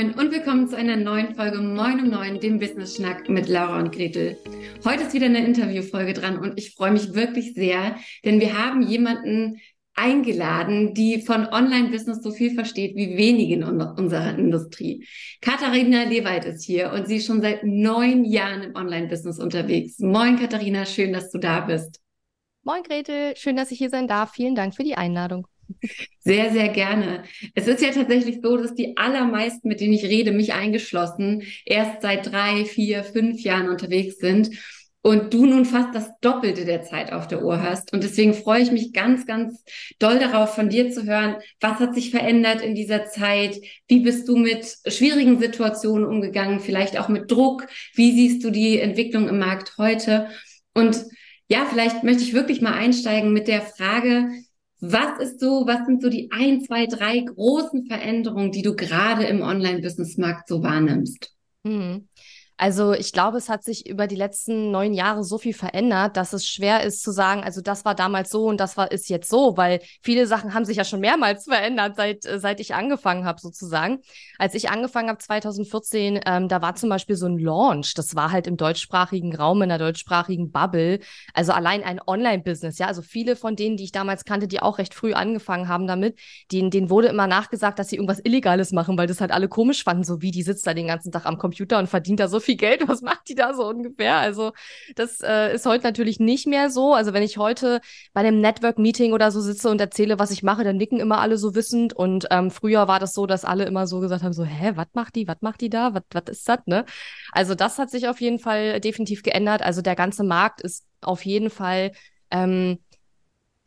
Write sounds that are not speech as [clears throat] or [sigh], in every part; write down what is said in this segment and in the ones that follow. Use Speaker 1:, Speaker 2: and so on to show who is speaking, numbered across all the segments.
Speaker 1: Moin und willkommen zu einer neuen Folge Moin um Neun, dem Business Schnack mit Laura und Gretel. Heute ist wieder eine Interviewfolge dran und ich freue mich wirklich sehr, denn wir haben jemanden eingeladen, die von Online-Business so viel versteht wie wenige in unserer Industrie. Katharina Lewald ist hier und sie ist schon seit neun Jahren im Online-Business unterwegs. Moin Katharina, schön, dass du da bist.
Speaker 2: Moin Gretel, schön, dass ich hier sein darf. Vielen Dank für die Einladung.
Speaker 1: Sehr, sehr gerne. Es ist ja tatsächlich so, dass die allermeisten, mit denen ich rede, mich eingeschlossen, erst seit drei, vier, fünf Jahren unterwegs sind und du nun fast das Doppelte der Zeit auf der Uhr hast. Und deswegen freue ich mich ganz, ganz doll darauf, von dir zu hören, was hat sich verändert in dieser Zeit? Wie bist du mit schwierigen Situationen umgegangen? Vielleicht auch mit Druck? Wie siehst du die Entwicklung im Markt heute? Und ja, vielleicht möchte ich wirklich mal einsteigen mit der Frage, was ist so, was sind so die ein, zwei, drei großen Veränderungen, die du gerade im Online-Business-Markt so wahrnimmst?
Speaker 2: Mhm. Also ich glaube, es hat sich über die letzten neun Jahre so viel verändert, dass es schwer ist zu sagen, also das war damals so und das war ist jetzt so, weil viele Sachen haben sich ja schon mehrmals [laughs] verändert, seit, äh, seit ich angefangen habe sozusagen. Als ich angefangen habe 2014, ähm, da war zum Beispiel so ein Launch, das war halt im deutschsprachigen Raum, in der deutschsprachigen Bubble, also allein ein Online-Business, ja, also viele von denen, die ich damals kannte, die auch recht früh angefangen haben damit, denen, denen wurde immer nachgesagt, dass sie irgendwas Illegales machen, weil das halt alle komisch fanden, so wie die sitzt da den ganzen Tag am Computer und verdient da so viel viel Geld, was macht die da so ungefähr? Also das äh, ist heute natürlich nicht mehr so. Also wenn ich heute bei einem Network-Meeting oder so sitze und erzähle, was ich mache, dann nicken immer alle so wissend. Und ähm, früher war das so, dass alle immer so gesagt haben, so, hä, was macht die, was macht die da, was ist das, ne? Also das hat sich auf jeden Fall definitiv geändert. Also der ganze Markt ist auf jeden Fall ähm,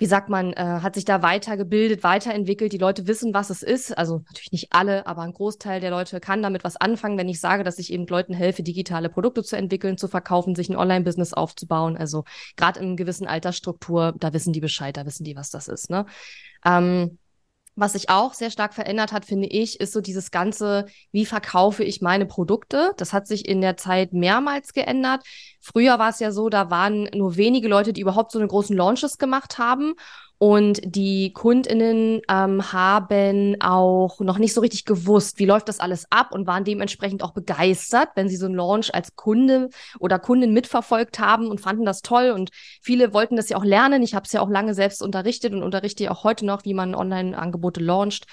Speaker 2: wie sagt man, äh, hat sich da weitergebildet, weiterentwickelt. Die Leute wissen, was es ist. Also natürlich nicht alle, aber ein Großteil der Leute kann damit was anfangen, wenn ich sage, dass ich eben Leuten helfe, digitale Produkte zu entwickeln, zu verkaufen, sich ein Online-Business aufzubauen. Also gerade in gewissen Altersstruktur, da wissen die Bescheid, da wissen die, was das ist. Ne? Ähm, was sich auch sehr stark verändert hat, finde ich, ist so dieses ganze, wie verkaufe ich meine Produkte? Das hat sich in der Zeit mehrmals geändert. Früher war es ja so, da waren nur wenige Leute, die überhaupt so eine großen Launches gemacht haben. Und die KundInnen ähm, haben auch noch nicht so richtig gewusst, wie läuft das alles ab und waren dementsprechend auch begeistert, wenn sie so einen Launch als Kunde oder Kundin mitverfolgt haben und fanden das toll. Und viele wollten das ja auch lernen. Ich habe es ja auch lange selbst unterrichtet und unterrichte auch heute noch, wie man Online-Angebote launcht.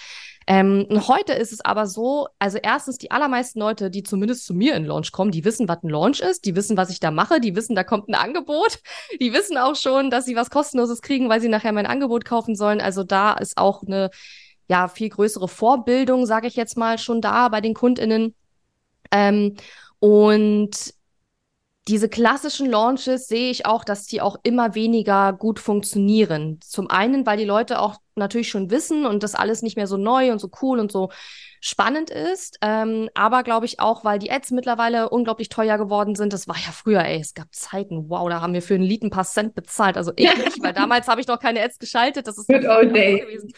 Speaker 2: Ähm, heute ist es aber so, also erstens, die allermeisten Leute, die zumindest zu mir in Launch kommen, die wissen, was ein Launch ist, die wissen, was ich da mache, die wissen, da kommt ein Angebot, [laughs] die wissen auch schon, dass sie was Kostenloses kriegen, weil sie nachher mein Angebot kaufen sollen. Also da ist auch eine ja viel größere Vorbildung, sage ich jetzt mal, schon da bei den KundInnen. Ähm, und diese klassischen Launches sehe ich auch, dass die auch immer weniger gut funktionieren. Zum einen, weil die Leute auch natürlich schon wissen und das alles nicht mehr so neu und so cool und so spannend ist. Ähm, aber glaube ich auch, weil die Ads mittlerweile unglaublich teuer geworden sind. Das war ja früher, ey, es gab Zeiten, wow, da haben wir für ein Lied ein paar Cent bezahlt. Also ich nicht, weil [laughs] damals habe ich noch keine Ads geschaltet. Das ist
Speaker 1: good old days.
Speaker 2: gewesen.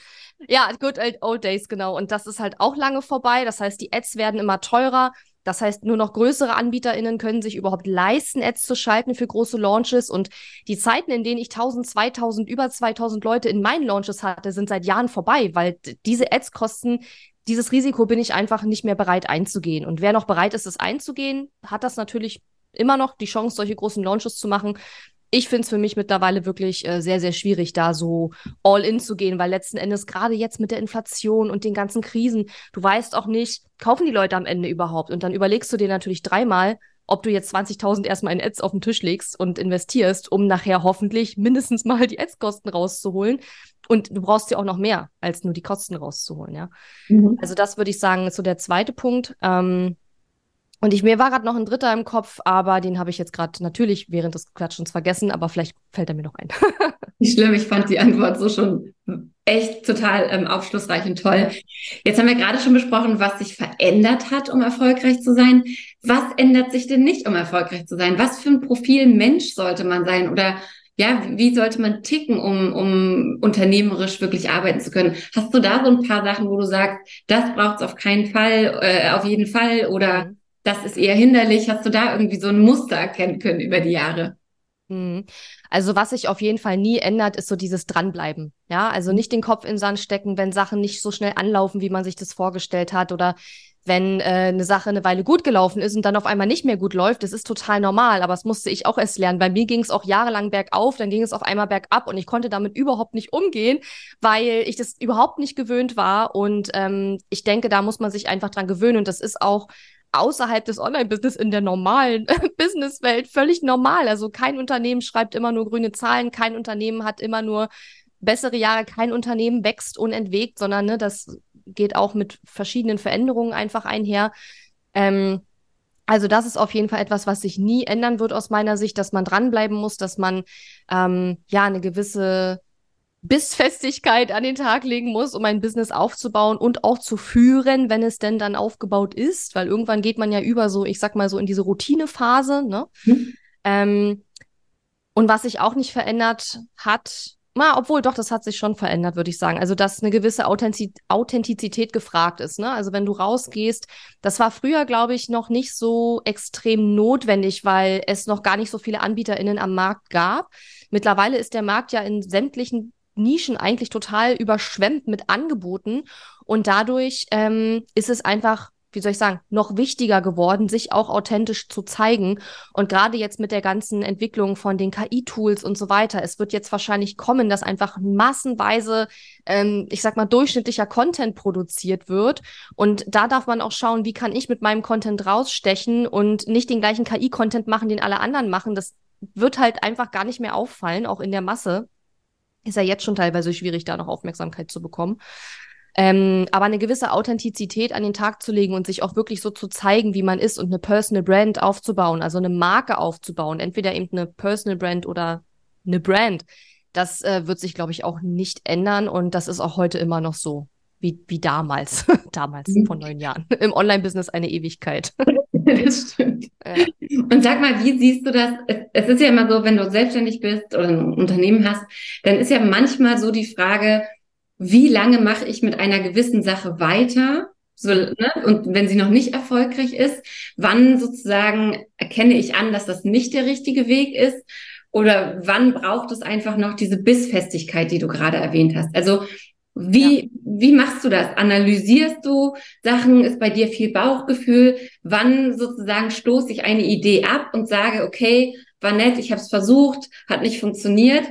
Speaker 2: Ja, good old days, genau. Und das ist halt auch lange vorbei. Das heißt, die Ads werden immer teurer. Das heißt, nur noch größere AnbieterInnen können sich überhaupt leisten, Ads zu schalten für große Launches. Und die Zeiten, in denen ich 1000, 2000, über 2000 Leute in meinen Launches hatte, sind seit Jahren vorbei, weil diese Ads kosten, dieses Risiko bin ich einfach nicht mehr bereit einzugehen. Und wer noch bereit ist, es einzugehen, hat das natürlich immer noch die Chance, solche großen Launches zu machen ich finde es für mich mittlerweile wirklich äh, sehr, sehr schwierig, da so all in zu gehen, weil letzten Endes gerade jetzt mit der Inflation und den ganzen Krisen, du weißt auch nicht, kaufen die Leute am Ende überhaupt? Und dann überlegst du dir natürlich dreimal, ob du jetzt 20.000 erstmal in Ads auf den Tisch legst und investierst, um nachher hoffentlich mindestens mal die Ads-Kosten rauszuholen. Und du brauchst ja auch noch mehr, als nur die Kosten rauszuholen, ja. Mhm. Also das würde ich sagen, ist so der zweite Punkt. Ähm, und ich, mir war gerade noch ein dritter im Kopf, aber den habe ich jetzt gerade natürlich während des Klatschens vergessen, aber vielleicht fällt er mir noch ein. [laughs]
Speaker 1: Nicht schlimm, ich fand die Antwort so schon echt total ähm, aufschlussreich und toll. Jetzt haben wir gerade schon besprochen, was sich verändert hat, um erfolgreich zu sein. Was ändert sich denn nicht, um erfolgreich zu sein? Was für ein Profil Mensch sollte man sein? Oder ja, wie sollte man ticken, um, um unternehmerisch wirklich arbeiten zu können? Hast du da so ein paar Sachen, wo du sagst, das braucht es auf keinen Fall, äh, auf jeden Fall oder mhm das ist eher hinderlich. Hast du da irgendwie so ein Muster erkennen können über die Jahre?
Speaker 2: Hm. Also was sich auf jeden Fall nie ändert, ist so dieses Dranbleiben. Ja, also nicht den Kopf in den Sand stecken, wenn Sachen nicht so schnell anlaufen, wie man sich das vorgestellt hat oder wenn äh, eine Sache eine Weile gut gelaufen ist und dann auf einmal nicht mehr gut läuft, das ist total normal, aber das musste ich auch erst lernen. Bei mir ging es auch jahrelang bergauf, dann ging es auf einmal bergab und ich konnte damit überhaupt nicht umgehen, weil ich das überhaupt nicht gewöhnt war und ähm, ich denke, da muss man sich einfach dran gewöhnen und das ist auch außerhalb des Online-Business in der normalen [laughs] Businesswelt völlig normal. Also kein Unternehmen schreibt immer nur grüne Zahlen, kein Unternehmen hat immer nur bessere Jahre, kein Unternehmen wächst unentwegt, sondern ne, das geht auch mit verschiedenen Veränderungen einfach einher. Ähm, also das ist auf jeden Fall etwas, was sich nie ändern wird aus meiner Sicht, dass man dranbleiben muss, dass man ähm, ja eine gewisse Bissfestigkeit an den Tag legen muss, um ein Business aufzubauen und auch zu führen, wenn es denn dann aufgebaut ist, weil irgendwann geht man ja über so, ich sag mal so in diese Routinephase. Ne? Mhm. Ähm, und was sich auch nicht verändert hat, na, obwohl doch, das hat sich schon verändert, würde ich sagen. Also, dass eine gewisse Authentiz Authentizität gefragt ist. Ne? Also, wenn du rausgehst, das war früher, glaube ich, noch nicht so extrem notwendig, weil es noch gar nicht so viele AnbieterInnen am Markt gab. Mittlerweile ist der Markt ja in sämtlichen Nischen eigentlich total überschwemmt mit Angeboten und dadurch ähm, ist es einfach wie soll ich sagen, noch wichtiger geworden, sich auch authentisch zu zeigen. Und gerade jetzt mit der ganzen Entwicklung von den KI-Tools und so weiter, es wird jetzt wahrscheinlich kommen, dass einfach massenweise, ähm, ich sag mal, durchschnittlicher Content produziert wird. Und da darf man auch schauen, wie kann ich mit meinem Content rausstechen und nicht den gleichen KI-Content machen, den alle anderen machen. Das wird halt einfach gar nicht mehr auffallen, auch in der Masse. Ist ja jetzt schon teilweise schwierig, da noch Aufmerksamkeit zu bekommen. Ähm, aber eine gewisse Authentizität an den Tag zu legen und sich auch wirklich so zu zeigen, wie man ist und eine Personal Brand aufzubauen, also eine Marke aufzubauen, entweder eben eine Personal Brand oder eine Brand, das äh, wird sich, glaube ich, auch nicht ändern und das ist auch heute immer noch so. Wie, wie damals, [laughs] damals mhm. vor neun Jahren. [laughs] Im Online-Business eine Ewigkeit. [laughs] das
Speaker 1: stimmt. Ja. Und sag mal, wie siehst du das? Es, es ist ja immer so, wenn du selbstständig bist oder ein Unternehmen hast, dann ist ja manchmal so die Frage, wie lange mache ich mit einer gewissen Sache weiter? So, ne? Und wenn sie noch nicht erfolgreich ist, wann sozusagen erkenne ich an, dass das nicht der richtige Weg ist? Oder wann braucht es einfach noch diese Bissfestigkeit, die du gerade erwähnt hast? Also wie, ja. wie machst du das? Analysierst du Sachen? Ist bei dir viel Bauchgefühl? Wann sozusagen stoße ich eine Idee ab und sage, okay, war nett, ich habe es versucht, hat nicht funktioniert?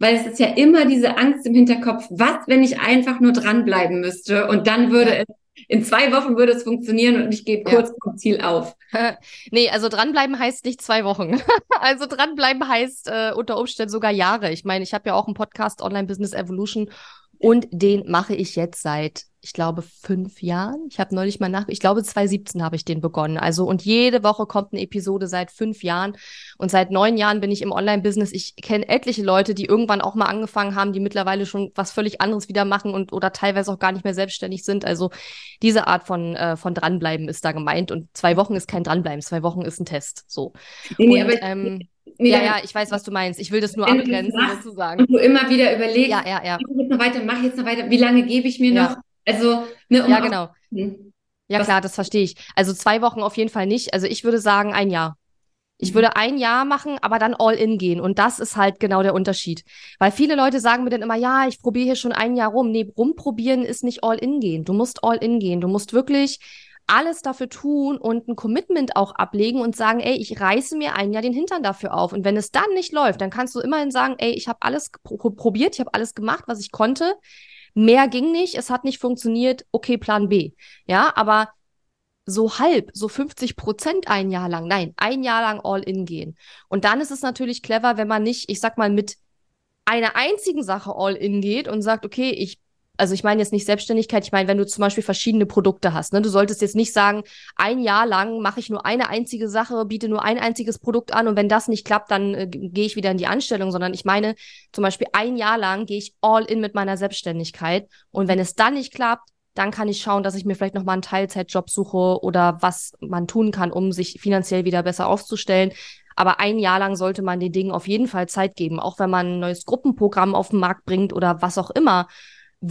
Speaker 1: weil es ist ja immer diese Angst im Hinterkopf, was, wenn ich einfach nur dranbleiben müsste und dann würde ja. es in zwei Wochen würde es funktionieren und ich gebe kurz ja. vom Ziel auf. [laughs]
Speaker 2: nee, also dranbleiben heißt nicht zwei Wochen. [laughs] also dranbleiben heißt äh, unter Umständen sogar Jahre. Ich meine, ich habe ja auch einen Podcast Online Business Evolution und den mache ich jetzt seit ich glaube, fünf Jahren. Ich habe neulich mal nach, ich glaube, 2017 habe ich den begonnen. Also, und jede Woche kommt eine Episode seit fünf Jahren. Und seit neun Jahren bin ich im Online-Business. Ich kenne etliche Leute, die irgendwann auch mal angefangen haben, die mittlerweile schon was völlig anderes wieder machen und oder teilweise auch gar nicht mehr selbstständig sind. Also, diese Art von, äh, von dranbleiben ist da gemeint. Und zwei Wochen ist kein Dranbleiben. Zwei Wochen ist ein Test. So. Nee, und, ähm, Nee, ja, ja, ich weiß, was du meinst. Ich will das nur abgrenzen, sozusagen.
Speaker 1: Und du immer wieder überlegst,
Speaker 2: ja, ja, ja.
Speaker 1: ich jetzt noch weiter, mach jetzt noch weiter, wie lange gebe ich mir ja. noch? Also,
Speaker 2: ne, um ja, genau. Ja, klar, das verstehe ich. Also zwei Wochen auf jeden Fall nicht. Also ich würde sagen, ein Jahr. Ich mhm. würde ein Jahr machen, aber dann all in gehen. Und das ist halt genau der Unterschied. Weil viele Leute sagen mir dann immer, ja, ich probiere hier schon ein Jahr rum. Nee, rumprobieren ist nicht all in gehen. Du musst all in gehen. Du musst wirklich alles dafür tun und ein Commitment auch ablegen und sagen, ey, ich reiße mir ein Jahr den Hintern dafür auf. Und wenn es dann nicht läuft, dann kannst du immerhin sagen, ey, ich habe alles probiert, ich habe alles gemacht, was ich konnte. Mehr ging nicht, es hat nicht funktioniert, okay, Plan B. Ja, aber so halb, so 50 Prozent ein Jahr lang, nein, ein Jahr lang all in gehen. Und dann ist es natürlich clever, wenn man nicht, ich sag mal, mit einer einzigen Sache all in geht und sagt, okay, ich also ich meine jetzt nicht Selbstständigkeit, ich meine, wenn du zum Beispiel verschiedene Produkte hast, ne, du solltest jetzt nicht sagen, ein Jahr lang mache ich nur eine einzige Sache, biete nur ein einziges Produkt an und wenn das nicht klappt, dann äh, gehe ich wieder in die Anstellung, sondern ich meine zum Beispiel ein Jahr lang gehe ich all in mit meiner Selbstständigkeit und wenn es dann nicht klappt, dann kann ich schauen, dass ich mir vielleicht nochmal einen Teilzeitjob suche oder was man tun kann, um sich finanziell wieder besser aufzustellen. Aber ein Jahr lang sollte man den Dingen auf jeden Fall Zeit geben, auch wenn man ein neues Gruppenprogramm auf den Markt bringt oder was auch immer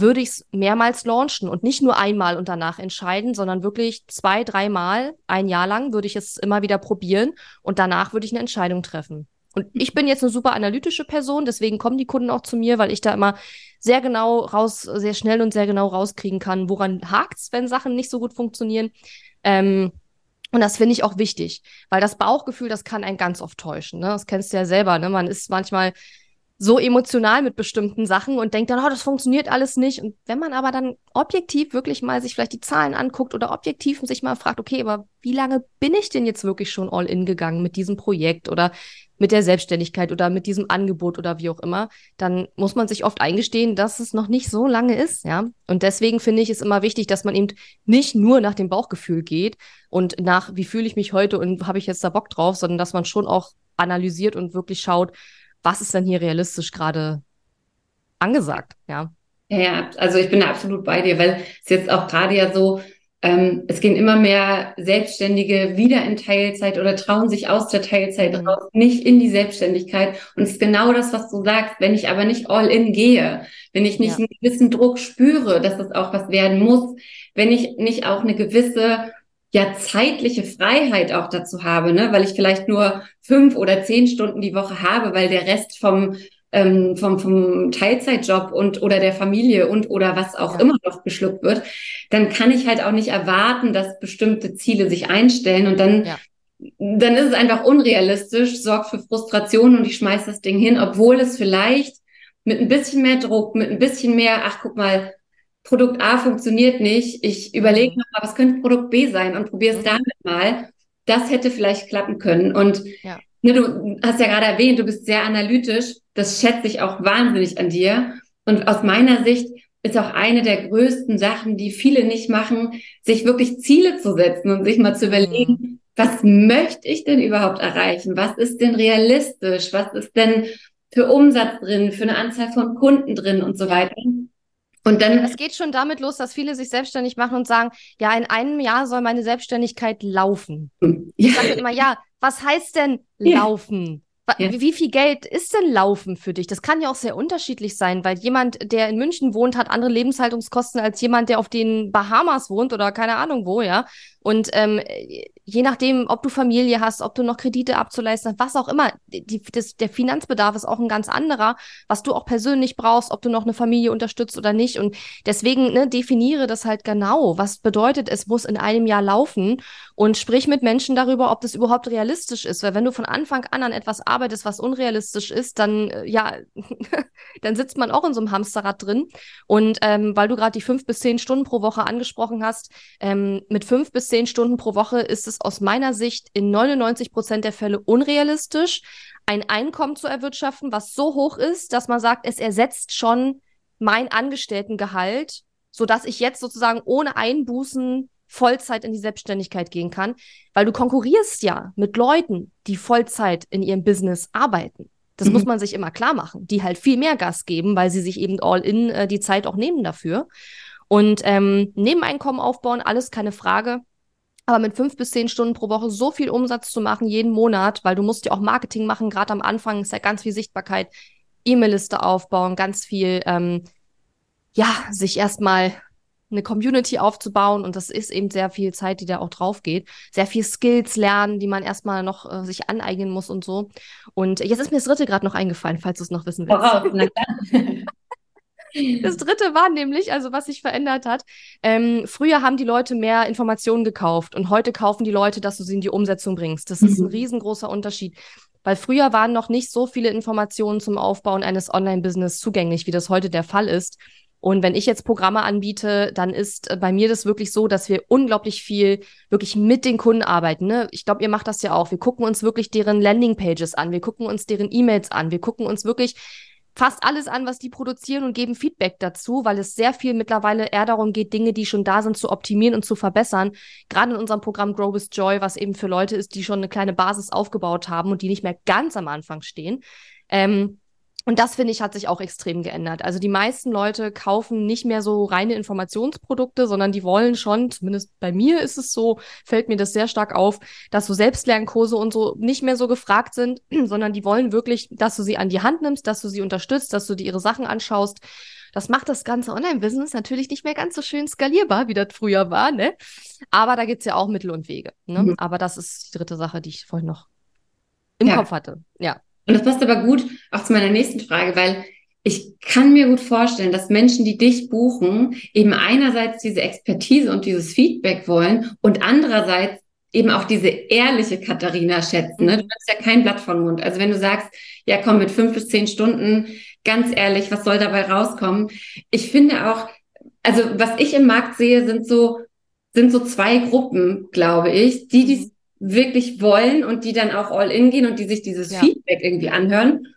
Speaker 2: würde ich es mehrmals launchen und nicht nur einmal und danach entscheiden, sondern wirklich zwei, dreimal, ein Jahr lang würde ich es immer wieder probieren und danach würde ich eine Entscheidung treffen. Und ich bin jetzt eine super analytische Person, deswegen kommen die Kunden auch zu mir, weil ich da immer sehr genau raus, sehr schnell und sehr genau rauskriegen kann, woran hakt's, wenn Sachen nicht so gut funktionieren. Ähm, und das finde ich auch wichtig, weil das Bauchgefühl, das kann einen ganz oft täuschen. Ne? Das kennst du ja selber. Ne? Man ist manchmal so emotional mit bestimmten Sachen und denkt dann, oh, das funktioniert alles nicht. Und wenn man aber dann objektiv wirklich mal sich vielleicht die Zahlen anguckt oder objektiv sich mal fragt, okay, aber wie lange bin ich denn jetzt wirklich schon all in gegangen mit diesem Projekt oder mit der Selbstständigkeit oder mit diesem Angebot oder wie auch immer, dann muss man sich oft eingestehen, dass es noch nicht so lange ist, ja. Und deswegen finde ich es immer wichtig, dass man eben nicht nur nach dem Bauchgefühl geht und nach, wie fühle ich mich heute und habe ich jetzt da Bock drauf, sondern dass man schon auch analysiert und wirklich schaut, was ist denn hier realistisch gerade angesagt, ja.
Speaker 1: Ja, also ich bin da absolut bei dir, weil es jetzt auch gerade ja so, ähm, es gehen immer mehr Selbstständige wieder in Teilzeit oder trauen sich aus der Teilzeit mhm. raus, nicht in die Selbstständigkeit. Und es ist genau das, was du sagst. Wenn ich aber nicht all in gehe, wenn ich nicht ja. einen gewissen Druck spüre, dass das auch was werden muss, wenn ich nicht auch eine gewisse ja zeitliche Freiheit auch dazu habe, ne? weil ich vielleicht nur fünf oder zehn Stunden die Woche habe, weil der Rest vom ähm, vom, vom Teilzeitjob und oder der Familie und oder was auch ja. immer noch geschluckt wird, dann kann ich halt auch nicht erwarten, dass bestimmte Ziele sich einstellen und dann ja. dann ist es einfach unrealistisch, sorgt für Frustration und ich schmeiß das Ding hin, obwohl es vielleicht mit ein bisschen mehr Druck, mit ein bisschen mehr, ach guck mal, Produkt A funktioniert nicht, ich überlege mhm. mal, was könnte Produkt B sein und probiere es mhm. damit mal. Das hätte vielleicht klappen können. Und ja. ne, du hast ja gerade erwähnt, du bist sehr analytisch. Das schätze ich auch wahnsinnig an dir. Und aus meiner Sicht ist auch eine der größten Sachen, die viele nicht machen, sich wirklich Ziele zu setzen und sich mal zu überlegen, mhm. was möchte ich denn überhaupt erreichen? Was ist denn realistisch? Was ist denn für Umsatz drin, für eine Anzahl von Kunden drin und so weiter?
Speaker 2: Und dann. Es geht schon damit los, dass viele sich selbstständig machen und sagen, ja, in einem Jahr soll meine Selbstständigkeit laufen. Ja. Ich sage immer, ja, was heißt denn laufen? Ja. Wie viel Geld ist denn Laufen für dich? Das kann ja auch sehr unterschiedlich sein, weil jemand, der in München wohnt, hat andere Lebenshaltungskosten als jemand, der auf den Bahamas wohnt oder keine Ahnung wo, ja. Und ähm, je nachdem, ob du Familie hast, ob du noch Kredite abzuleisten hast, was auch immer, die, das, der Finanzbedarf ist auch ein ganz anderer, was du auch persönlich brauchst, ob du noch eine Familie unterstützt oder nicht. Und deswegen ne, definiere das halt genau. Was bedeutet, es muss in einem Jahr laufen und sprich mit Menschen darüber, ob das überhaupt realistisch ist. Weil wenn du von Anfang an an etwas arbeitest, was unrealistisch ist, dann äh, ja, [laughs] dann sitzt man auch in so einem Hamsterrad drin. Und ähm, weil du gerade die fünf bis zehn Stunden pro Woche angesprochen hast, ähm, mit fünf bis zehn Stunden pro Woche ist es aus meiner Sicht in 99 Prozent der Fälle unrealistisch, ein Einkommen zu erwirtschaften, was so hoch ist, dass man sagt, es ersetzt schon mein Angestelltengehalt, sodass ich jetzt sozusagen ohne Einbußen Vollzeit in die Selbstständigkeit gehen kann, weil du konkurrierst ja mit Leuten, die Vollzeit in ihrem Business arbeiten. Das mhm. muss man sich immer klar machen, die halt viel mehr Gas geben, weil sie sich eben all in äh, die Zeit auch nehmen dafür. Und ähm, Nebeneinkommen aufbauen, alles keine Frage. Aber mit fünf bis zehn Stunden pro Woche so viel Umsatz zu machen, jeden Monat, weil du musst ja auch Marketing machen, gerade am Anfang ist ja ganz viel Sichtbarkeit, E-Mail-Liste aufbauen, ganz viel, ähm, ja, sich erstmal eine Community aufzubauen und das ist eben sehr viel Zeit, die da auch drauf geht. Sehr viel Skills lernen, die man erstmal noch äh, sich aneignen muss und so. Und jetzt ist mir das dritte gerade noch eingefallen, falls du es noch wissen willst. Voraus, na klar. [laughs] Das dritte war nämlich, also was sich verändert hat. Ähm, früher haben die Leute mehr Informationen gekauft und heute kaufen die Leute, dass du sie in die Umsetzung bringst. Das mhm. ist ein mhm. riesengroßer Unterschied. Weil früher waren noch nicht so viele Informationen zum Aufbauen eines Online-Business zugänglich, wie das heute der Fall ist. Und wenn ich jetzt Programme anbiete, dann ist äh, bei mir das wirklich so, dass wir unglaublich viel wirklich mit den Kunden arbeiten. Ne? Ich glaube, ihr macht das ja auch. Wir gucken uns wirklich deren Landingpages an, wir gucken uns deren E-Mails an, wir gucken uns wirklich fast alles an, was die produzieren und geben Feedback dazu, weil es sehr viel mittlerweile eher darum geht, Dinge, die schon da sind, zu optimieren und zu verbessern. Gerade in unserem Programm Grow with Joy, was eben für Leute ist, die schon eine kleine Basis aufgebaut haben und die nicht mehr ganz am Anfang stehen. Ähm, und das finde ich hat sich auch extrem geändert. Also die meisten Leute kaufen nicht mehr so reine Informationsprodukte, sondern die wollen schon, zumindest bei mir ist es so, fällt mir das sehr stark auf, dass so Selbstlernkurse und so nicht mehr so gefragt sind, [clears throat] sondern die wollen wirklich, dass du sie an die Hand nimmst, dass du sie unterstützt, dass du dir ihre Sachen anschaust. Das macht das ganze Online-Business natürlich nicht mehr ganz so schön skalierbar, wie das früher war, ne? Aber da gibt's ja auch Mittel und Wege. Ne? Mhm. Aber das ist die dritte Sache, die ich vorhin noch im ja. Kopf hatte. Ja.
Speaker 1: Und das passt aber gut auch zu meiner nächsten Frage, weil ich kann mir gut vorstellen, dass Menschen, die dich buchen, eben einerseits diese Expertise und dieses Feedback wollen und andererseits eben auch diese ehrliche Katharina schätzen. Ne? Du hast ja kein Blatt von Mund. Also wenn du sagst, ja komm mit fünf bis zehn Stunden, ganz ehrlich, was soll dabei rauskommen? Ich finde auch, also was ich im Markt sehe, sind so, sind so zwei Gruppen, glaube ich, die, die mhm. Wirklich wollen und die dann auch all in gehen und die sich dieses ja. Feedback irgendwie anhören.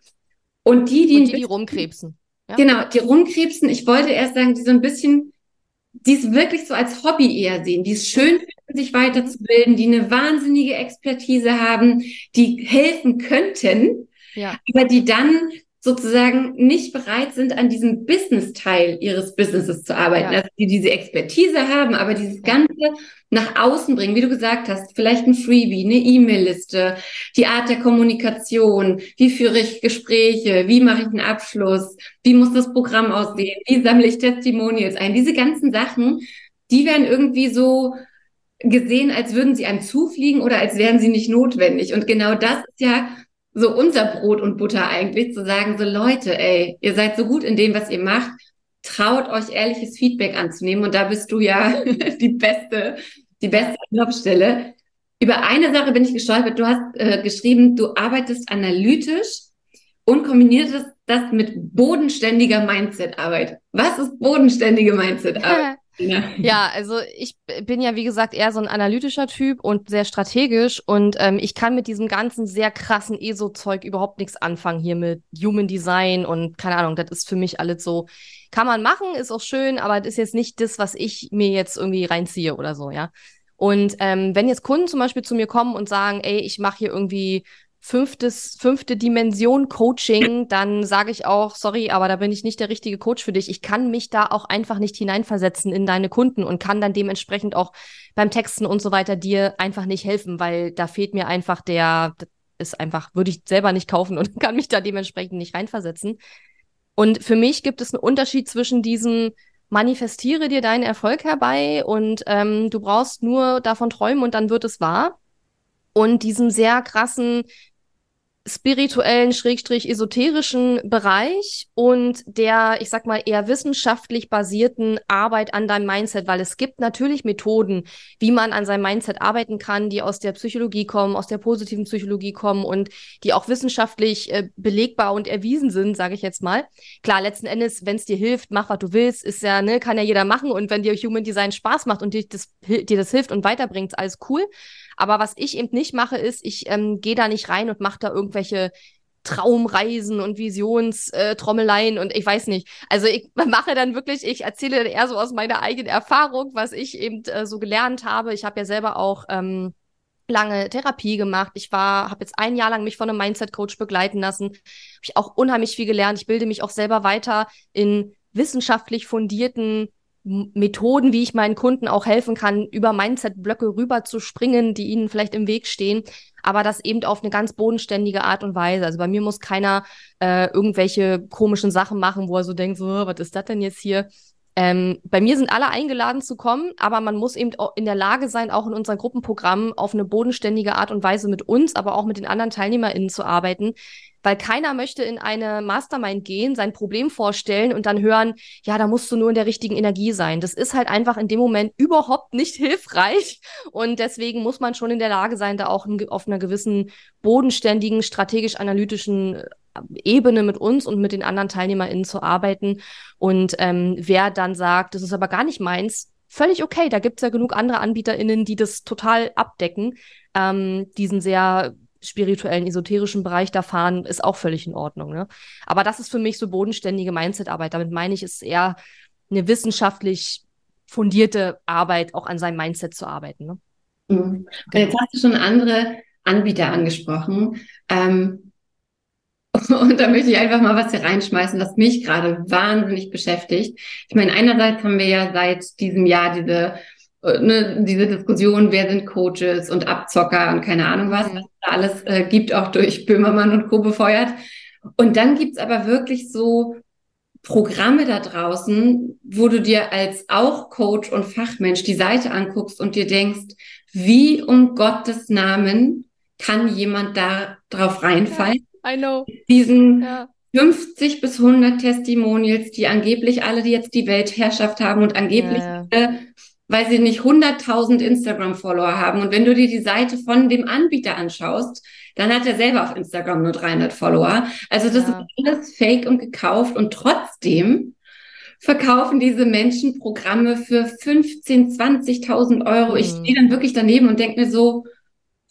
Speaker 1: Und die, die, und
Speaker 2: die, die rumkrebsen.
Speaker 1: Ja? Genau, die rumkrebsen. Ich wollte erst sagen, die so ein bisschen, die es wirklich so als Hobby eher sehen, die es schön finden, sich weiterzubilden, die eine wahnsinnige Expertise haben, die helfen könnten, ja. aber die dann sozusagen nicht bereit sind, an diesem Business-Teil ihres Businesses zu arbeiten. Ja. Also die diese Expertise haben, aber dieses Ganze nach außen bringen, wie du gesagt hast, vielleicht ein Freebie, eine E-Mail-Liste, die Art der Kommunikation, wie führe ich Gespräche, wie mache ich einen Abschluss, wie muss das Programm aussehen, wie sammle ich Testimonials ein. Diese ganzen Sachen, die werden irgendwie so gesehen, als würden sie einem zufliegen oder als wären sie nicht notwendig. Und genau das ist ja so unser Brot und Butter eigentlich, zu sagen, so Leute, ey, ihr seid so gut in dem, was ihr macht, traut euch ehrliches Feedback anzunehmen und da bist du ja [laughs] die beste, die beste Anlaufstelle. Über eine Sache bin ich gestolpert. Du hast äh, geschrieben, du arbeitest analytisch und kombiniertest das mit bodenständiger Mindset-Arbeit. Was ist bodenständige Mindset-Arbeit? [laughs]
Speaker 2: Ja. also ich bin ja, wie gesagt, eher so ein analytischer Typ und sehr strategisch und ähm, ich kann mit diesem ganzen sehr krassen ESO-Zeug überhaupt nichts anfangen hier mit Human Design und keine Ahnung, das ist für mich alles so, kann man machen, ist auch schön, aber das ist jetzt nicht das, was ich mir jetzt irgendwie reinziehe oder so, ja. Und ähm, wenn jetzt Kunden zum Beispiel zu mir kommen und sagen, ey, ich mache hier irgendwie fünftes, fünfte Dimension Coaching, [laughs] dann sage ich auch, sorry, aber da bin ich nicht der richtige Coach für dich. Ich kann mich da auch einfach nicht hineinversetzen in deine Kunden und kann dann dementsprechend auch beim Texten und so weiter dir einfach nicht helfen, weil da fehlt mir einfach der, das ist einfach, würde ich selber nicht kaufen und [laughs] kann mich da dementsprechend nicht reinversetzen. Und für mich gibt es einen Unterschied zwischen diesem, manifestiere dir deinen Erfolg herbei und ähm, du brauchst nur davon träumen und dann wird es wahr. Und diesem sehr krassen, spirituellen, schrägstrich esoterischen Bereich und der, ich sag mal, eher wissenschaftlich basierten Arbeit an deinem Mindset, weil es gibt natürlich Methoden, wie man an seinem Mindset arbeiten kann, die aus der Psychologie kommen, aus der positiven Psychologie kommen und die auch wissenschaftlich äh, belegbar und erwiesen sind, sage ich jetzt mal. Klar, letzten Endes, wenn es dir hilft, mach, was du willst, ist ja, ne, kann ja jeder machen und wenn dir Human Design Spaß macht und dir das, dir das hilft und weiterbringt, ist alles cool. Aber was ich eben nicht mache, ist, ich ähm, gehe da nicht rein und mache da irgendwelche Traumreisen und Visionstrommeleien äh, und ich weiß nicht. Also ich [laughs] mache dann wirklich, ich erzähle eher so aus meiner eigenen Erfahrung, was ich eben äh, so gelernt habe. Ich habe ja selber auch ähm, lange Therapie gemacht. Ich war, habe jetzt ein Jahr lang mich von einem Mindset-Coach begleiten lassen. Habe ich auch unheimlich viel gelernt. Ich bilde mich auch selber weiter in wissenschaftlich fundierten Methoden, wie ich meinen Kunden auch helfen kann, über Mindset-Blöcke rüber zu springen, die ihnen vielleicht im Weg stehen, aber das eben auf eine ganz bodenständige Art und Weise. Also bei mir muss keiner äh, irgendwelche komischen Sachen machen, wo er so denkt, so, was ist das denn jetzt hier? Ähm, bei mir sind alle eingeladen zu kommen, aber man muss eben in der Lage sein, auch in unseren Gruppenprogrammen auf eine bodenständige Art und Weise mit uns, aber auch mit den anderen TeilnehmerInnen zu arbeiten, weil keiner möchte in eine Mastermind gehen, sein Problem vorstellen und dann hören, ja, da musst du nur in der richtigen Energie sein. Das ist halt einfach in dem Moment überhaupt nicht [laughs] hilfreich und deswegen muss man schon in der Lage sein, da auch auf einer gewissen bodenständigen, strategisch-analytischen äh, Ebene mit uns und mit den anderen TeilnehmerInnen zu arbeiten. Und ähm, wer dann sagt, das ist aber gar nicht meins, völlig okay. Da gibt es ja genug andere AnbieterInnen, die das total abdecken. Ähm, diesen sehr spirituellen, esoterischen Bereich da fahren, ist auch völlig in Ordnung. Ne? Aber das ist für mich so bodenständige Mindset-Arbeit. Damit meine ich, es ist eher eine wissenschaftlich fundierte Arbeit, auch an seinem Mindset zu arbeiten. Ne?
Speaker 1: Mhm. Jetzt hast du schon andere Anbieter angesprochen. Ähm, [laughs] und da möchte ich einfach mal was hier reinschmeißen, was mich gerade wahnsinnig beschäftigt. Ich meine, einerseits haben wir ja seit diesem Jahr diese ne, diese Diskussion, wer sind Coaches und Abzocker und keine Ahnung was, mhm. was da alles äh, gibt, auch durch Böhmermann und Co. befeuert. Und dann gibt's aber wirklich so Programme da draußen, wo du dir als auch Coach und Fachmensch die Seite anguckst und dir denkst, wie um Gottes Namen kann jemand da drauf reinfallen?
Speaker 2: I know.
Speaker 1: Diesen ja. 50 bis 100 Testimonials, die angeblich alle, die jetzt die Weltherrschaft haben und angeblich ja, ja. Weil sie nicht 100.000 Instagram-Follower haben. Und wenn du dir die Seite von dem Anbieter anschaust, dann hat er selber auf Instagram nur 300 Follower. Also das ja. ist alles fake und gekauft und trotzdem verkaufen diese Menschen Programme für 15, 20.000 Euro. Mhm. Ich stehe dann wirklich daneben und denke mir so,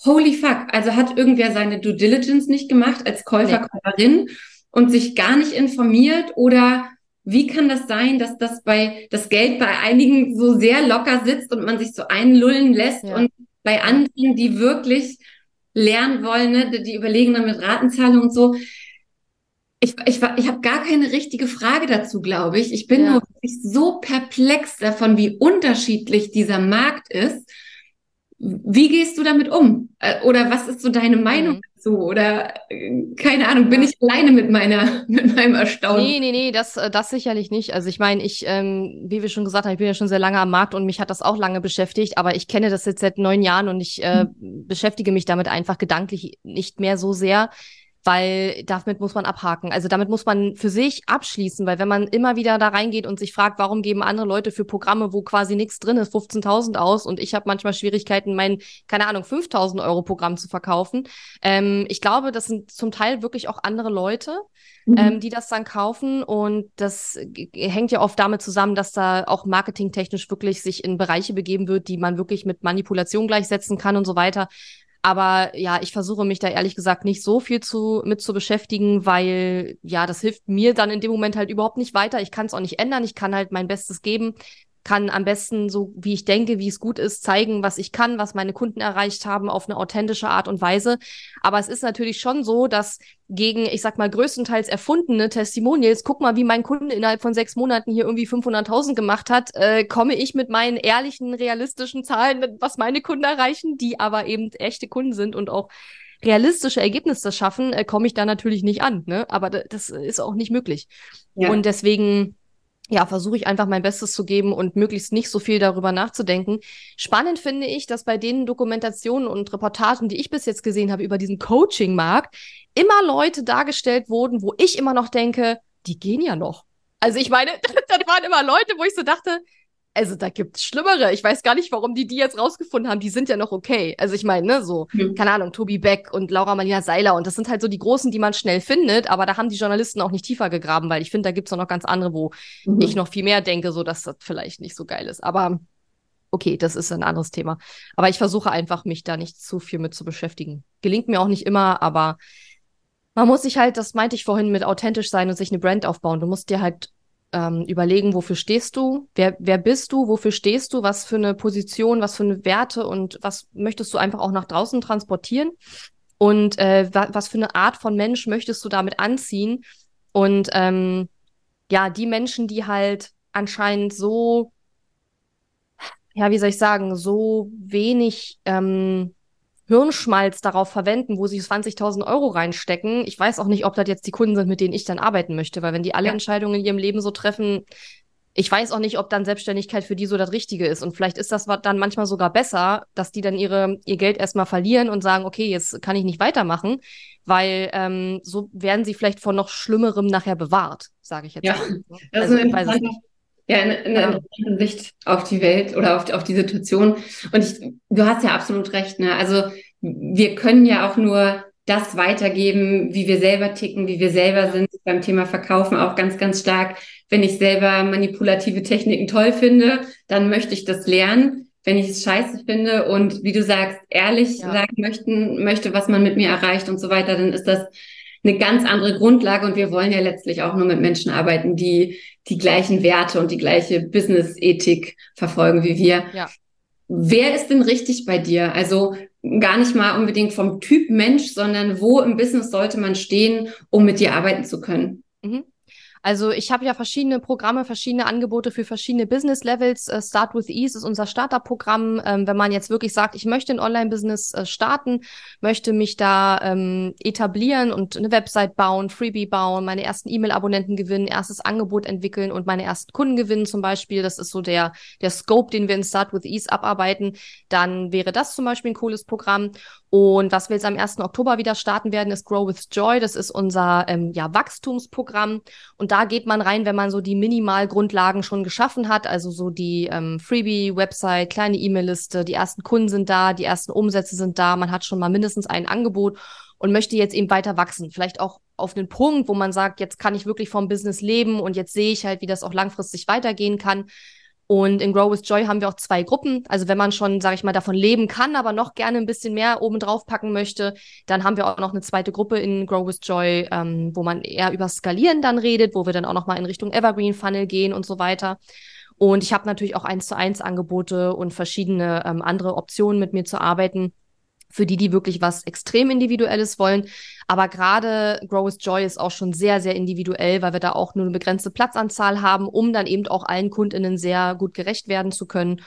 Speaker 1: holy fuck, also hat irgendwer seine Due Diligence nicht gemacht als Käufer, nee. Käuferin und sich gar nicht informiert oder wie kann das sein, dass das bei das Geld bei einigen so sehr locker sitzt und man sich so einlullen lässt ja. und bei anderen, die wirklich lernen wollen, ne, die überlegen dann mit Ratenzahlung und so. Ich, ich, ich habe gar keine richtige Frage dazu, glaube ich. Ich bin ja. nur so perplex davon, wie unterschiedlich dieser Markt ist. Wie gehst du damit um? Äh, oder was ist so deine Meinung dazu? Oder äh, keine Ahnung, bin ich alleine mit meiner, [laughs] mit meinem Erstaunen?
Speaker 2: Nee, nee, nee, das, äh, das sicherlich nicht. Also ich meine, ich, ähm, wie wir schon gesagt haben, ich bin ja schon sehr lange am Markt und mich hat das auch lange beschäftigt, aber ich kenne das jetzt seit neun Jahren und ich äh, mhm. beschäftige mich damit einfach gedanklich nicht mehr so sehr weil damit muss man abhaken. Also damit muss man für sich abschließen, weil wenn man immer wieder da reingeht und sich fragt, warum geben andere Leute für Programme, wo quasi nichts drin ist, 15.000 aus und ich habe manchmal Schwierigkeiten, mein, keine Ahnung, 5.000 Euro Programm zu verkaufen. Ähm, ich glaube, das sind zum Teil wirklich auch andere Leute, mhm. ähm, die das dann kaufen und das hängt ja oft damit zusammen, dass da auch marketingtechnisch wirklich sich in Bereiche begeben wird, die man wirklich mit Manipulation gleichsetzen kann und so weiter. Aber ja, ich versuche mich da ehrlich gesagt nicht so viel zu, mit zu beschäftigen, weil ja, das hilft mir dann in dem Moment halt überhaupt nicht weiter. Ich kann es auch nicht ändern. Ich kann halt mein Bestes geben kann am besten so, wie ich denke, wie es gut ist, zeigen, was ich kann, was meine Kunden erreicht haben, auf eine authentische Art und Weise. Aber es ist natürlich schon so, dass gegen, ich sag mal, größtenteils erfundene Testimonials, guck mal, wie mein Kunde innerhalb von sechs Monaten hier irgendwie 500.000 gemacht hat, äh, komme ich mit meinen ehrlichen, realistischen Zahlen, was meine Kunden erreichen, die aber eben echte Kunden sind und auch realistische Ergebnisse schaffen, äh, komme ich da natürlich nicht an. Ne? Aber das ist auch nicht möglich. Ja. Und deswegen ja, versuche ich einfach mein Bestes zu geben und möglichst nicht so viel darüber nachzudenken. Spannend finde ich, dass bei den Dokumentationen und Reportagen, die ich bis jetzt gesehen habe über diesen Coaching-Markt, immer Leute dargestellt wurden, wo ich immer noch denke, die gehen ja noch. Also ich meine, [laughs] das waren immer Leute, wo ich so dachte, also da gibt's Schlimmere. Ich weiß gar nicht, warum die die jetzt rausgefunden haben. Die sind ja noch okay. Also ich meine, ne, so, mhm. keine Ahnung, Tobi Beck und Laura Marlina Seiler und das sind halt so die Großen, die man schnell findet, aber da haben die Journalisten auch nicht tiefer gegraben, weil ich finde, da gibt's auch noch ganz andere, wo mhm. ich noch viel mehr denke, so dass das vielleicht nicht so geil ist. Aber okay, das ist ein anderes Thema. Aber ich versuche einfach, mich da nicht zu viel mit zu beschäftigen. Gelingt mir auch nicht immer, aber man muss sich halt, das meinte ich vorhin, mit authentisch sein und sich eine Brand aufbauen. Du musst dir halt ähm, überlegen, wofür stehst du, wer, wer bist du, wofür stehst du, was für eine Position, was für eine Werte und was möchtest du einfach auch nach draußen transportieren? Und äh, wa was für eine Art von Mensch möchtest du damit anziehen? Und ähm, ja, die Menschen, die halt anscheinend so, ja, wie soll ich sagen, so wenig ähm, Hirnschmalz darauf verwenden, wo sie 20.000 Euro reinstecken. Ich weiß auch nicht, ob das jetzt die Kunden sind, mit denen ich dann arbeiten möchte, weil wenn die alle ja. Entscheidungen in ihrem Leben so treffen, ich weiß auch nicht, ob dann Selbstständigkeit für die so das Richtige ist. Und vielleicht ist das dann manchmal sogar besser, dass die dann ihre, ihr Geld erstmal verlieren und sagen, okay, jetzt kann ich nicht weitermachen, weil ähm, so werden sie vielleicht vor noch Schlimmerem nachher bewahrt, sage ich jetzt.
Speaker 1: Ja, mal. das also, ist interessante, ja, eine, eine ja. interessante Sicht auf die Welt oder auf, auf die Situation. Und ich, du hast ja absolut recht. Ne? Also wir können ja auch nur das weitergeben, wie wir selber ticken, wie wir selber sind beim Thema Verkaufen auch ganz, ganz stark. Wenn ich selber manipulative Techniken toll finde, dann möchte ich das lernen. Wenn ich es scheiße finde und wie du sagst, ehrlich ja. sagen möchten, möchte, was man mit mir erreicht und so weiter, dann ist das eine ganz andere Grundlage und wir wollen ja letztlich auch nur mit Menschen arbeiten, die die gleichen Werte und die gleiche Business-Ethik verfolgen wie wir. Ja. Wer ist denn richtig bei dir? Also gar nicht mal unbedingt vom Typ Mensch, sondern wo im Business sollte man stehen, um mit dir arbeiten zu können? Mhm.
Speaker 2: Also ich habe ja verschiedene Programme, verschiedene Angebote für verschiedene Business Levels. Uh, Start with Ease ist unser Startup-Programm. Ähm, wenn man jetzt wirklich sagt, ich möchte ein Online-Business äh, starten, möchte mich da ähm, etablieren und eine Website bauen, Freebie bauen, meine ersten E-Mail-Abonnenten gewinnen, erstes Angebot entwickeln und meine ersten Kunden gewinnen zum Beispiel. Das ist so der, der Scope, den wir in Start with Ease abarbeiten. Dann wäre das zum Beispiel ein cooles Programm. Und was wir jetzt am 1. Oktober wieder starten werden, ist Grow with Joy. Das ist unser ähm, ja, Wachstumsprogramm. Und da geht man rein, wenn man so die Minimalgrundlagen schon geschaffen hat. Also so die ähm, Freebie-Website, kleine E-Mail-Liste, die ersten Kunden sind da, die ersten Umsätze sind da. Man hat schon mal mindestens ein Angebot und möchte jetzt eben weiter wachsen. Vielleicht auch auf einen Punkt, wo man sagt, jetzt kann ich wirklich vom Business leben und jetzt sehe ich halt, wie das auch langfristig weitergehen kann. Und in Grow with Joy haben wir auch zwei Gruppen. Also wenn man schon, sage ich mal, davon leben kann, aber noch gerne ein bisschen mehr oben drauf packen möchte, dann haben wir auch noch eine zweite Gruppe in Grow with Joy, ähm, wo man eher über Skalieren dann redet, wo wir dann auch noch mal in Richtung Evergreen Funnel gehen und so weiter. Und ich habe natürlich auch eins zu eins Angebote und verschiedene ähm, andere Optionen mit mir zu arbeiten für die, die wirklich was extrem Individuelles wollen. Aber gerade Grow with Joy ist auch schon sehr, sehr individuell, weil wir da auch nur eine begrenzte Platzanzahl haben, um dann eben auch allen KundInnen sehr gut gerecht werden zu können.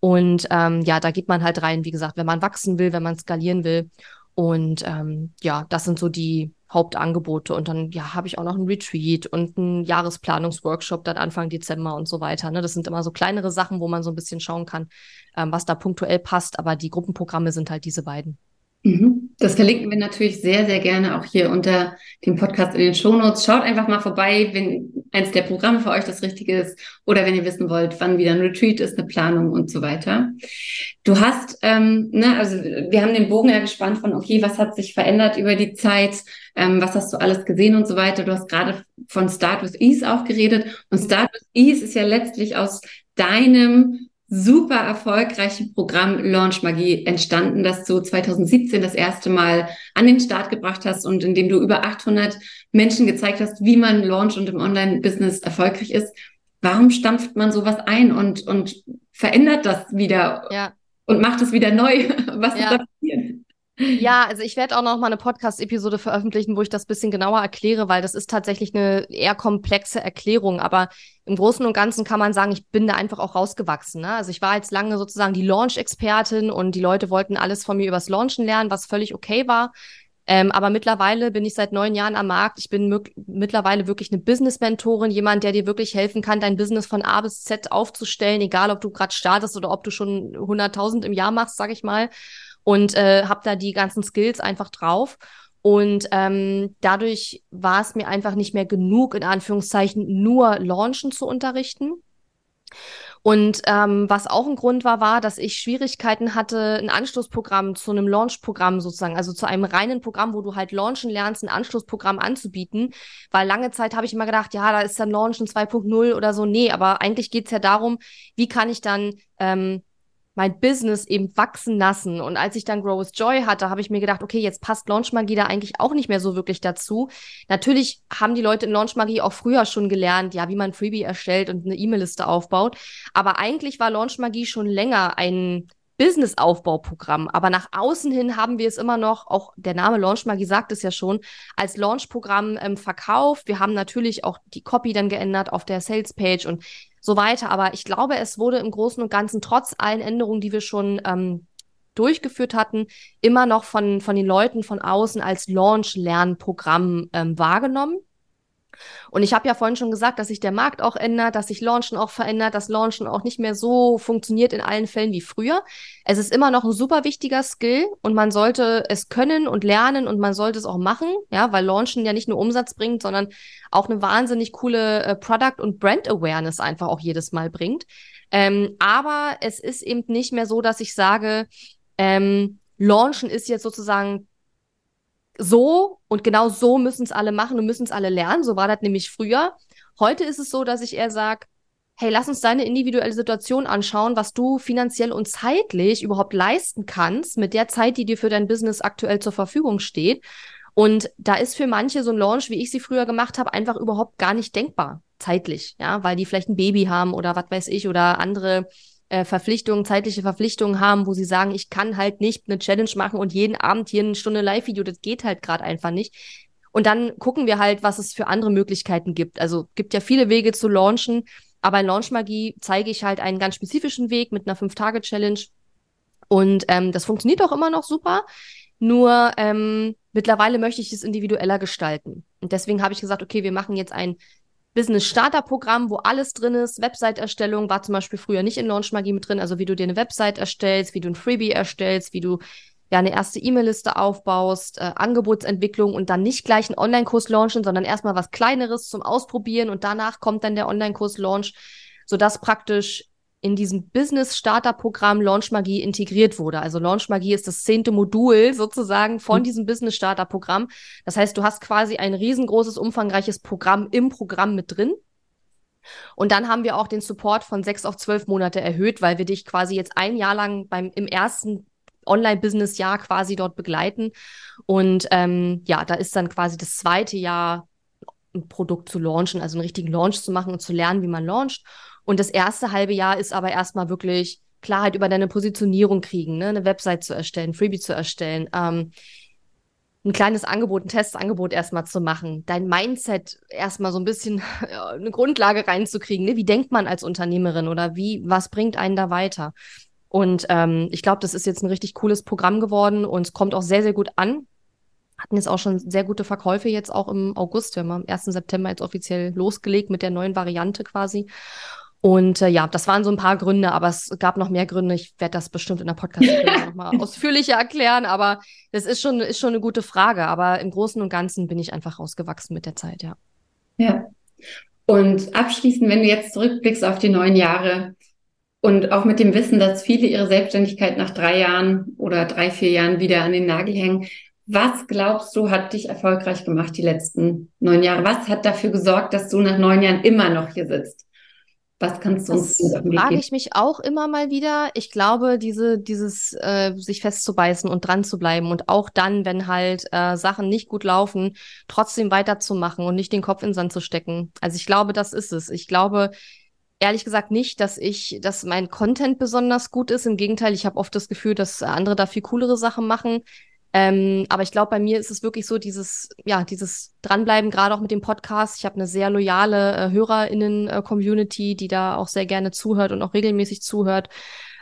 Speaker 2: Und ähm, ja, da geht man halt rein, wie gesagt, wenn man wachsen will, wenn man skalieren will. Und ähm, ja, das sind so die Hauptangebote. Und dann ja, habe ich auch noch einen Retreat und einen Jahresplanungsworkshop dann Anfang Dezember und so weiter. Ne? Das sind immer so kleinere Sachen, wo man so ein bisschen schauen kann, ähm, was da punktuell passt. Aber die Gruppenprogramme sind halt diese beiden.
Speaker 1: Mhm. Das verlinken wir natürlich sehr, sehr gerne auch hier unter dem Podcast in den Shownotes. Schaut einfach mal vorbei, wenn eins der Programme für euch das Richtige ist oder wenn ihr wissen wollt, wann wieder ein Retreat ist, eine Planung und so weiter. Du hast, ähm, ne, also wir haben den Bogen ja gespannt von, okay, was hat sich verändert über die Zeit, ähm, was hast du alles gesehen und so weiter. Du hast gerade von Start with Ease auch geredet und Start with Ease ist ja letztlich aus deinem super erfolgreichen Programm Launch Magie entstanden, das du 2017 das erste Mal an den Start gebracht hast und in dem du über 800 Menschen gezeigt hast, wie man Launch und im Online-Business erfolgreich ist. Warum stampft man sowas ein und, und verändert das wieder ja. und macht es wieder neu? [laughs] Was ja. ist da passiert?
Speaker 2: Ja, also ich werde auch noch mal eine Podcast-Episode veröffentlichen, wo ich das bisschen genauer erkläre, weil das ist tatsächlich eine eher komplexe Erklärung. Aber im Großen und Ganzen kann man sagen, ich bin da einfach auch rausgewachsen. Ne? Also ich war jetzt lange sozusagen die Launch-Expertin und die Leute wollten alles von mir übers Launchen lernen, was völlig okay war. Ähm, aber mittlerweile bin ich seit neun Jahren am Markt. Ich bin mittlerweile wirklich eine Business-Mentorin, jemand, der dir wirklich helfen kann, dein Business von A bis Z aufzustellen, egal ob du gerade startest oder ob du schon 100.000 im Jahr machst, sag ich mal und äh, habe da die ganzen Skills einfach drauf. Und ähm, dadurch war es mir einfach nicht mehr genug, in Anführungszeichen, nur Launchen zu unterrichten. Und ähm, was auch ein Grund war, war, dass ich Schwierigkeiten hatte, ein Anschlussprogramm zu einem Launch-Programm sozusagen, also zu einem reinen Programm, wo du halt launchen lernst, ein Anschlussprogramm anzubieten. Weil lange Zeit habe ich immer gedacht, ja, da ist dann Launchen 2.0 oder so. Nee, aber eigentlich geht's ja darum, wie kann ich dann ähm, mein Business eben wachsen lassen. Und als ich dann Grow with Joy hatte, habe ich mir gedacht, okay, jetzt passt Launchmagie da eigentlich auch nicht mehr so wirklich dazu. Natürlich haben die Leute in Launchmagie auch früher schon gelernt, ja, wie man Freebie erstellt und eine E-Mail-Liste aufbaut. Aber eigentlich war Launchmagie schon länger ein Business-Aufbauprogramm. Aber nach außen hin haben wir es immer noch, auch der Name Launchmagie sagt es ja schon, als Launchprogramm ähm, verkauft. Wir haben natürlich auch die Copy dann geändert auf der Sales-Page und so weiter. Aber ich glaube, es wurde im Großen und Ganzen trotz allen Änderungen, die wir schon ähm, durchgeführt hatten, immer noch von, von den Leuten von außen als Launch-Lernprogramm ähm, wahrgenommen. Und ich habe ja vorhin schon gesagt, dass sich der Markt auch ändert, dass sich Launchen auch verändert, dass Launchen auch nicht mehr so funktioniert in allen Fällen wie früher. Es ist immer noch ein super wichtiger Skill und man sollte es können und lernen und man sollte es auch machen, ja, weil Launchen ja nicht nur Umsatz bringt, sondern auch eine wahnsinnig coole äh, Product- und Brand-Awareness einfach auch jedes Mal bringt. Ähm, aber es ist eben nicht mehr so, dass ich sage, ähm, Launchen ist jetzt sozusagen so und genau so müssen es alle machen und müssen es alle lernen. So war das nämlich früher. Heute ist es so, dass ich eher sage, hey, lass uns deine individuelle Situation anschauen, was du finanziell und zeitlich überhaupt leisten kannst mit der Zeit, die dir für dein Business aktuell zur Verfügung steht. Und da ist für manche so ein Launch, wie ich sie früher gemacht habe, einfach überhaupt gar nicht denkbar, zeitlich, ja, weil die vielleicht ein Baby haben oder was weiß ich oder andere äh, Verpflichtungen, zeitliche Verpflichtungen haben, wo sie sagen, ich kann halt nicht eine Challenge machen und jeden Abend hier eine Stunde Live-Video, das geht halt gerade einfach nicht. Und dann gucken wir halt, was es für andere Möglichkeiten gibt. Also gibt ja viele Wege zu launchen, aber in Launchmagie zeige ich halt einen ganz spezifischen Weg mit einer Fünf-Tage-Challenge. Und ähm, das funktioniert auch immer noch super. Nur ähm, mittlerweile möchte ich es individueller gestalten. Und deswegen habe ich gesagt, okay, wir machen jetzt ein Business Starter Programm, wo alles drin ist. Website-Erstellung war zum Beispiel früher nicht in Launch Magie mit drin, also wie du dir eine Website erstellst, wie du ein Freebie erstellst, wie du ja eine erste E-Mail-Liste aufbaust, äh, Angebotsentwicklung und dann nicht gleich einen Online-Kurs launchen, sondern erstmal was Kleineres zum Ausprobieren und danach kommt dann der Online-Kurs-Launch, sodass praktisch in diesem Business Starter Programm Launch Magie integriert wurde. Also Launch Magie ist das zehnte Modul sozusagen von mhm. diesem Business Starter Programm. Das heißt, du hast quasi ein riesengroßes, umfangreiches Programm im Programm mit drin. Und dann haben wir auch den Support von sechs auf zwölf Monate erhöht, weil wir dich quasi jetzt ein Jahr lang beim im ersten Online-Business-Jahr quasi dort begleiten. Und ähm, ja, da ist dann quasi das zweite Jahr ein Produkt zu launchen, also einen richtigen Launch zu machen und zu lernen, wie man launcht. Und das erste halbe Jahr ist aber erstmal wirklich Klarheit über deine Positionierung kriegen, ne? eine Website zu erstellen, Freebie zu erstellen, ähm, ein kleines Angebot, ein Testangebot erstmal zu machen, dein Mindset erstmal so ein bisschen [laughs] eine Grundlage reinzukriegen. Ne? Wie denkt man als Unternehmerin oder wie, was bringt einen da weiter? Und ähm, ich glaube, das ist jetzt ein richtig cooles Programm geworden und es kommt auch sehr, sehr gut an. Hatten jetzt auch schon sehr gute Verkäufe jetzt auch im August. Wir haben am 1. September jetzt offiziell losgelegt mit der neuen Variante quasi. Und äh, ja, das waren so ein paar Gründe, aber es gab noch mehr Gründe. Ich werde das bestimmt in der Podcast-Folge [laughs] nochmal ausführlicher erklären, aber das ist schon, ist schon eine gute Frage. Aber im Großen und Ganzen bin ich einfach rausgewachsen mit der Zeit, ja.
Speaker 1: Ja. Und abschließend, wenn du jetzt zurückblickst auf die neun Jahre und auch mit dem Wissen, dass viele ihre Selbstständigkeit nach drei Jahren oder drei, vier Jahren wieder an den Nagel hängen, was glaubst du, hat dich erfolgreich gemacht die letzten neun Jahre? Was hat dafür gesorgt, dass du nach neun Jahren immer noch hier sitzt? Was kannst du uns
Speaker 2: das frage ich mich auch immer mal wieder. Ich glaube, diese, dieses äh, sich festzubeißen und dran zu bleiben und auch dann, wenn halt äh, Sachen nicht gut laufen, trotzdem weiterzumachen und nicht den Kopf in den Sand zu stecken. Also ich glaube, das ist es. Ich glaube ehrlich gesagt nicht, dass ich, dass mein Content besonders gut ist. Im Gegenteil, ich habe oft das Gefühl, dass andere da viel coolere Sachen machen. Ähm, aber ich glaube, bei mir ist es wirklich so dieses, ja, dieses Dranbleiben, gerade auch mit dem Podcast. Ich habe eine sehr loyale äh, HörerInnen-Community, die da auch sehr gerne zuhört und auch regelmäßig zuhört.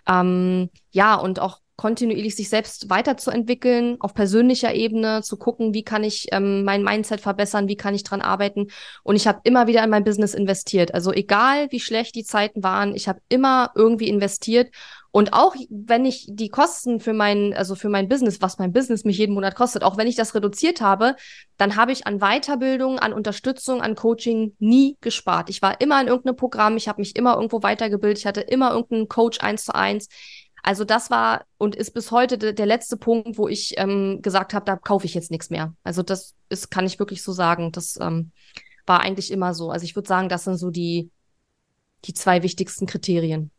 Speaker 2: Ähm, ja, und auch kontinuierlich sich selbst weiterzuentwickeln, auf persönlicher Ebene, zu gucken, wie kann ich ähm, mein Mindset verbessern, wie kann ich dran arbeiten. Und ich habe immer wieder in mein Business investiert. Also egal, wie schlecht die Zeiten waren, ich habe immer irgendwie investiert. Und auch wenn ich die Kosten für mein, also für mein Business, was mein Business mich jeden Monat kostet, auch wenn ich das reduziert habe, dann habe ich an Weiterbildung, an Unterstützung, an Coaching nie gespart. Ich war immer in irgendeinem Programm, ich habe mich immer irgendwo weitergebildet, ich hatte immer irgendeinen Coach eins zu eins. Also das war und ist bis heute de der letzte Punkt, wo ich ähm, gesagt habe, da kaufe ich jetzt nichts mehr. Also das ist, kann ich wirklich so sagen. Das ähm, war eigentlich immer so. Also ich würde sagen, das sind so die, die zwei wichtigsten Kriterien.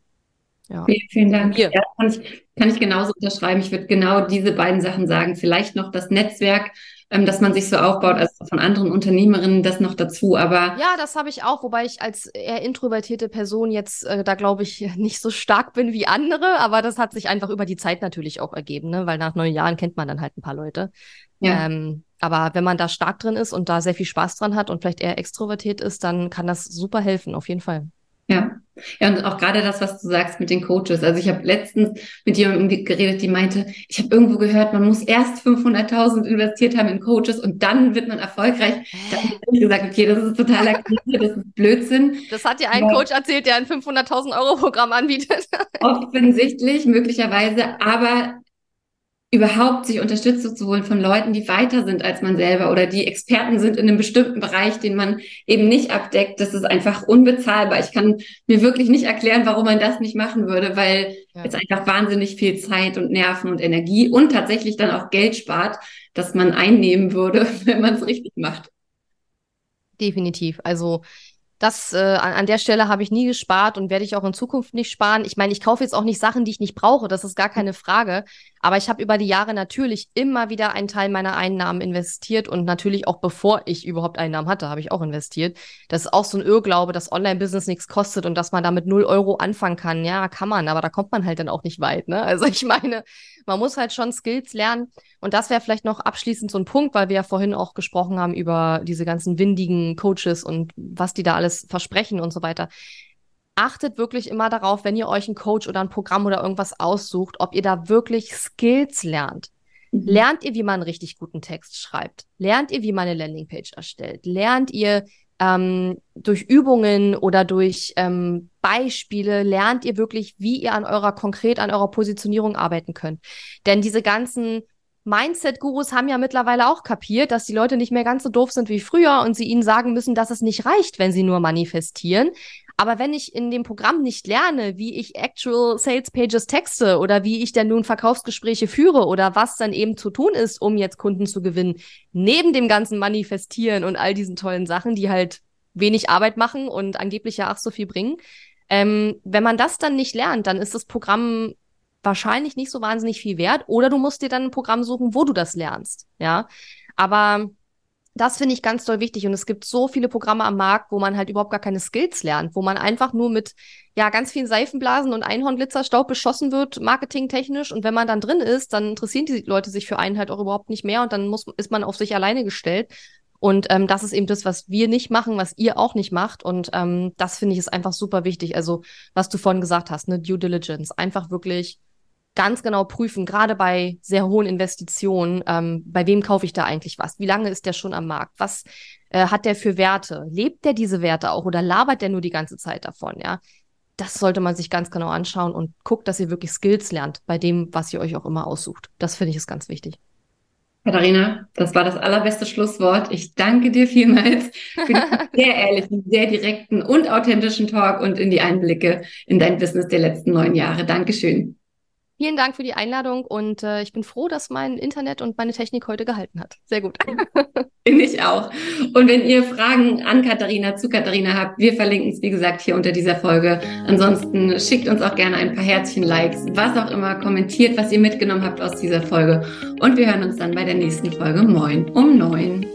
Speaker 1: Ja. Vielen, vielen Dank. Ja, kann, ich, kann ich genauso unterschreiben. Ich würde genau diese beiden Sachen sagen. Vielleicht noch das Netzwerk, ähm, dass man sich so aufbaut, also von anderen Unternehmerinnen das noch dazu. Aber
Speaker 2: ja, das habe ich auch, wobei ich als eher introvertierte Person jetzt äh, da glaube ich [laughs] nicht so stark bin wie andere. Aber das hat sich einfach über die Zeit natürlich auch ergeben, ne? weil nach neun Jahren kennt man dann halt ein paar Leute. Ja. Ähm, aber wenn man da stark drin ist und da sehr viel Spaß dran hat und vielleicht eher extrovertiert ist, dann kann das super helfen, auf jeden Fall.
Speaker 1: Ja. Ja, und auch gerade das, was du sagst mit den Coaches. Also ich habe letztens mit jemandem geredet, die meinte, ich habe irgendwo gehört, man muss erst 500.000 investiert haben in Coaches und dann wird man erfolgreich. Da habe ich gesagt, okay, das ist totaler Krise, das ist Blödsinn.
Speaker 2: Das hat dir ein. Coach erzählt, der ein 500.000 Euro Programm anbietet.
Speaker 1: Offensichtlich, möglicherweise, aber überhaupt sich Unterstützung zu holen von Leuten, die weiter sind als man selber oder die Experten sind in einem bestimmten Bereich, den man eben nicht abdeckt, das ist einfach unbezahlbar. Ich kann mir wirklich nicht erklären, warum man das nicht machen würde, weil ja. es einfach wahnsinnig viel Zeit und Nerven und Energie und tatsächlich dann auch Geld spart, dass man einnehmen würde, [laughs] wenn man es richtig macht.
Speaker 2: Definitiv. Also das äh, an, der Stelle habe ich nie gespart und werde ich auch in Zukunft nicht sparen. Ich meine, ich kaufe jetzt auch nicht Sachen, die ich nicht brauche, das ist gar keine Frage. Aber ich habe über die Jahre natürlich immer wieder einen Teil meiner Einnahmen investiert und natürlich auch bevor ich überhaupt Einnahmen hatte, habe ich auch investiert. Das ist auch so ein Irrglaube, dass Online-Business nichts kostet und dass man damit null Euro anfangen kann. Ja, kann man, aber da kommt man halt dann auch nicht weit. Ne? Also ich meine, man muss halt schon Skills lernen. Und das wäre vielleicht noch abschließend so ein Punkt, weil wir ja vorhin auch gesprochen haben über diese ganzen windigen Coaches und was die da alles versprechen und so weiter. Achtet wirklich immer darauf, wenn ihr euch einen Coach oder ein Programm oder irgendwas aussucht, ob ihr da wirklich Skills lernt. Mhm. Lernt ihr, wie man einen richtig guten Text schreibt? Lernt ihr, wie man eine Landingpage erstellt? Lernt ihr, ähm, durch Übungen oder durch ähm, Beispiele lernt ihr wirklich, wie ihr an eurer konkret an eurer Positionierung arbeiten könnt. Denn diese ganzen Mindset-Gurus haben ja mittlerweile auch kapiert, dass die Leute nicht mehr ganz so doof sind wie früher und sie ihnen sagen müssen, dass es nicht reicht, wenn sie nur manifestieren. Aber wenn ich in dem Programm nicht lerne, wie ich Actual Sales Pages texte oder wie ich dann nun Verkaufsgespräche führe oder was dann eben zu tun ist, um jetzt Kunden zu gewinnen, neben dem ganzen Manifestieren und all diesen tollen Sachen, die halt wenig Arbeit machen und angeblich ja auch so viel bringen. Ähm, wenn man das dann nicht lernt, dann ist das Programm wahrscheinlich nicht so wahnsinnig viel wert. Oder du musst dir dann ein Programm suchen, wo du das lernst. Ja. Aber das finde ich ganz doll wichtig. Und es gibt so viele Programme am Markt, wo man halt überhaupt gar keine Skills lernt, wo man einfach nur mit ja ganz vielen Seifenblasen und Einhornglitzerstaub beschossen wird, marketingtechnisch. Und wenn man dann drin ist, dann interessieren die Leute sich für einen halt auch überhaupt nicht mehr und dann muss, ist man auf sich alleine gestellt. Und ähm, das ist eben das, was wir nicht machen, was ihr auch nicht macht. Und ähm, das finde ich ist einfach super wichtig. Also, was du vorhin gesagt hast, ne, Due Diligence. Einfach wirklich ganz genau prüfen, gerade bei sehr hohen Investitionen, ähm, bei wem kaufe ich da eigentlich was? Wie lange ist der schon am Markt? Was äh, hat der für Werte? Lebt der diese Werte auch oder labert der nur die ganze Zeit davon? Ja, das sollte man sich ganz genau anschauen und guckt, dass ihr wirklich Skills lernt bei dem, was ihr euch auch immer aussucht. Das finde ich ist ganz wichtig.
Speaker 1: Katharina, das war das allerbeste Schlusswort. Ich danke dir vielmals für den [laughs] sehr ehrlichen, sehr direkten und authentischen Talk und in die Einblicke in dein Business der letzten neun Jahre. Dankeschön.
Speaker 2: Vielen Dank für die Einladung und äh, ich bin froh, dass mein Internet und meine Technik heute gehalten hat. Sehr gut. [laughs]
Speaker 1: Bin ich auch. Und wenn ihr Fragen an Katharina, zu Katharina habt, wir verlinken es, wie gesagt, hier unter dieser Folge. Ansonsten schickt uns auch gerne ein paar Herzchen, Likes, was auch immer, kommentiert, was ihr mitgenommen habt aus dieser Folge. Und wir hören uns dann bei der nächsten Folge Moin um neun.